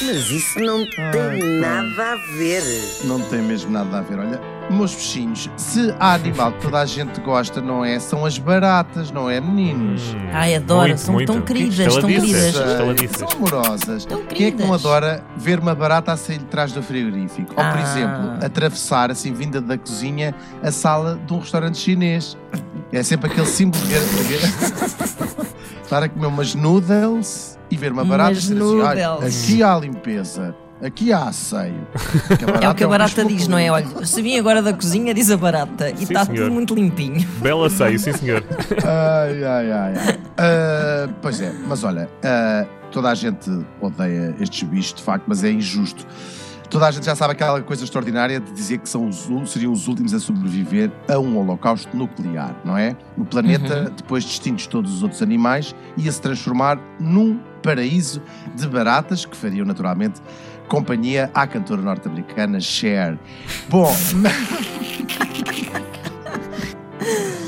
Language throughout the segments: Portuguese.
Mas isso não tem nada a ver. Não tem mesmo nada a ver. Olha, meus bichinhos, se há animal que toda a gente gosta, não é? São as baratas, não é, meninos? Ai, adoro, Muito, são muito. tão queridas, tão queridas. Sei. Estaladiças. São amorosas. Tão Quem é que não queridas. adora ver uma barata a sair de trás do frigorífico? Ou, por Ah. exemplo, atravessar, assim, vinda da cozinha, a sala de um restaurante chinês. É sempre aquele símbolo de Estar a comer umas noodles e ver uma barata e Umas dizer assim, "Olha, noodles." aqui há limpeza, aqui há asseio. É o que a um barata diz, não é? Olha, se vim agora da cozinha, diz a barata. E Sim, está senhor. tudo muito limpinho. Bela seio, sim senhor. Ai, ai, ai. ai. Ah, pois é, mas olha, ah, toda a gente odeia estes bichos, de facto, mas é injusto. Toda a gente já sabe aquela coisa extraordinária de dizer que são os, seriam os últimos a sobreviver a um holocausto nuclear, não é? O planeta, depois de extintos todos os outros animais, ia se transformar num paraíso de baratas que fariam naturalmente companhia à cantora norte-americana Cher. Bom,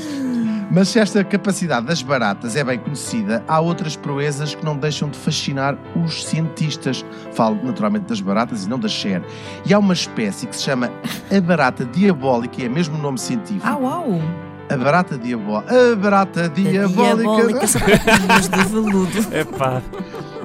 Mas se esta capacidade das baratas é bem conhecida, há outras proezas que não deixam de fascinar os cientistas. Falo naturalmente das baratas e não da Cher. E há uma espécie que se chama a barata diabólica, é mesmo o nome científico. Ah, uau! A barata diabólica. A barata diabólica. Diabólica, sapatinhos de veludo. Epá.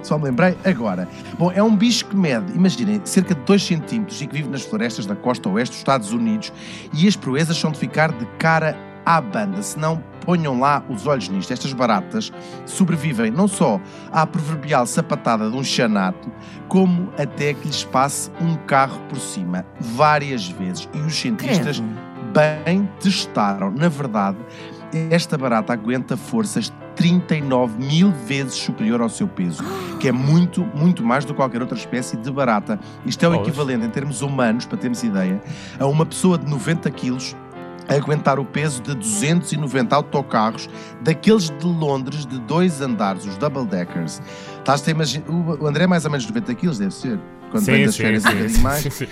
Só me lembrei agora. Bom, é um bicho que mede, imaginem, cerca de 2 centímetros e que vive nas florestas da costa oeste dos Estados Unidos. E as proezas são de ficar de cara à banda, senão ponham lá os olhos nisto. Estas baratas sobrevivem não só à proverbial sapatada de um chanato, como até que lhes passe um carro por cima, várias vezes. E os cientistas Credo. bem testaram. Na verdade, esta barata aguenta forças 39 mil vezes superior ao seu peso, que é muito, muito mais do que qualquer outra espécie de barata. Isto é o equivalente, em termos humanos, para termos ideia, a uma pessoa de 90 quilos aguentar o peso de 290 autocarros daqueles de Londres de dois andares, os double deckers. Estás a imaginar? O André é mais ou menos 90 quilos, deve ser. Quando vem Sim, das sim, férias um sim, bocadinho mais. sim, sim.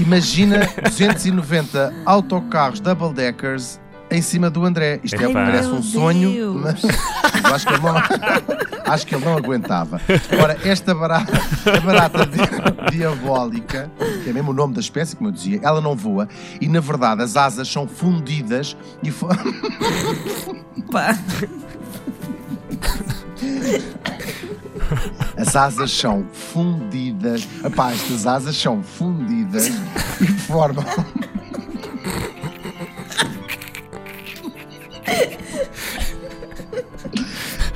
Imagina 290 autocarros double deckers em cima do André. Isto é, parece um sonho, Deus. mas eu acho que ele não, acho que ele não aguentava. Ora, esta barata, barata di- diabólica, que é mesmo o nome da espécie, como eu dizia, ela não voa e, na verdade, as asas são fundidas e fo- Pá. as asas são fundidas. Epá, estas asas são fundidas e formam.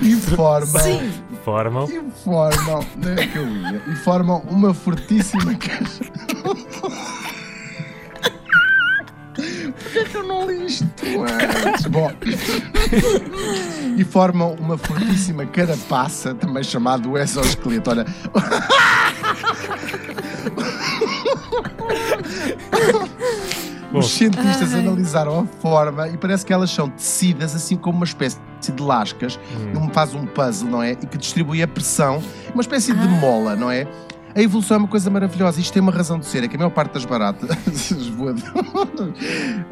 E formam. Sim. Formam. E formam. Onde é que eu ia? E formam uma fortíssima caixa. Porquê que eu não li isto antes? Bom. E formam uma fortíssima carapaça, também chamado exoesqueleto. Olha. Bom. Os cientistas Ai. analisaram a forma e parece que elas são tecidas assim como uma espécie de lascas, um faz um puzzle, não é? E que distribui a pressão, uma espécie de Ah. mola, não é? A evolução é uma coisa maravilhosa. Isto tem uma razão de ser, é que a maior parte das baratas voadoras,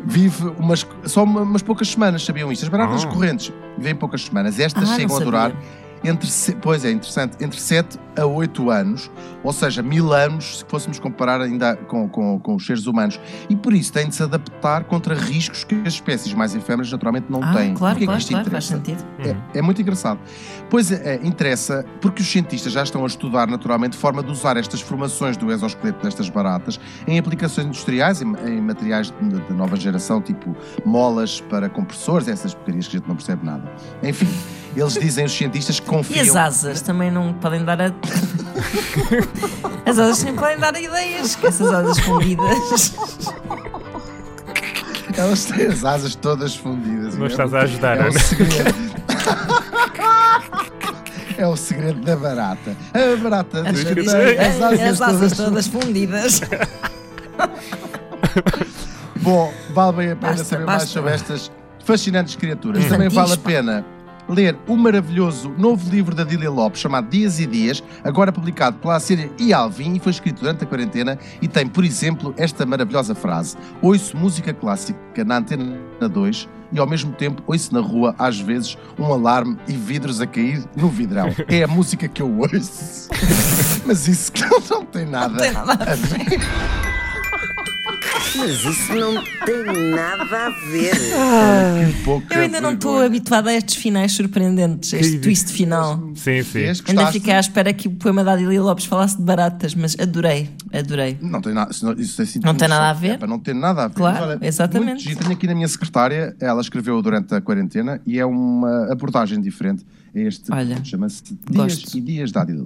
vive umas, só uma- umas poucas semanas, sabiam isto? As baratas Ah. correntes vivem poucas semanas. Estas Ah, chegam a sabia. durar entre, pois é, interessante, entre 7 a 8 anos, ou seja, mil anos, se fôssemos comparar ainda com, com, com os seres humanos. E por isso têm de se adaptar contra riscos que as espécies mais efêmeras naturalmente não Ah, têm. claro, Porquê é que claro, claro, faz sentido. É, é muito engraçado. Pois é, é, interessa porque os cientistas já estão a estudar naturalmente forma de usar estas formações do exoesqueleto destas baratas em aplicações industriais, em, em materiais de, de nova geração, tipo molas para compressores, essas porcarias que a gente não percebe nada. Enfim, eles dizem, os cientistas, que E confiam. as asas também não podem dar a. As asas também podem dar ideias, que essas asas fundidas. Elas têm as asas todas fundidas. Não estás a ajudar, É o segredo. É o segredo da barata. A barata As, diz As- asas, as asas todas todas fundidas. Bom, vale bem a pena Basta, saber mais basta. sobre estas fascinantes criaturas. Hum. Também vale a pena ler o maravilhoso novo livro da Dília Lopes, chamado Dias e Dias, agora publicado pela Síria e Alvin, e foi escrito durante a quarentena, e tem, por exemplo, esta maravilhosa frase: Ouço música clássica na Antena 2 e ao mesmo tempo ouço na rua, às vezes, um alarme e vidros a cair no vidrão. É a música que eu ouço. Mas isso não, não tem nada, Não tem nada a ver. Mas isso não tem nada a ver. Que pouca Eu ainda não estou habituada a estes finais surpreendentes, a este twist final. Sim, sim. Ainda fiquei à espera que o poema da Adília Lopes falasse de baratas, mas adorei, adorei. Não tem nada, isso, é assim Não tem nada a ver? É para não ter nada a ver. Claro, Mas exatamente. muito. Tenho aqui na minha secretária, ela escreveu durante a quarentena e é uma abordagem diferente a este Olha, chama-se Dias gosto. e Dias da Adila.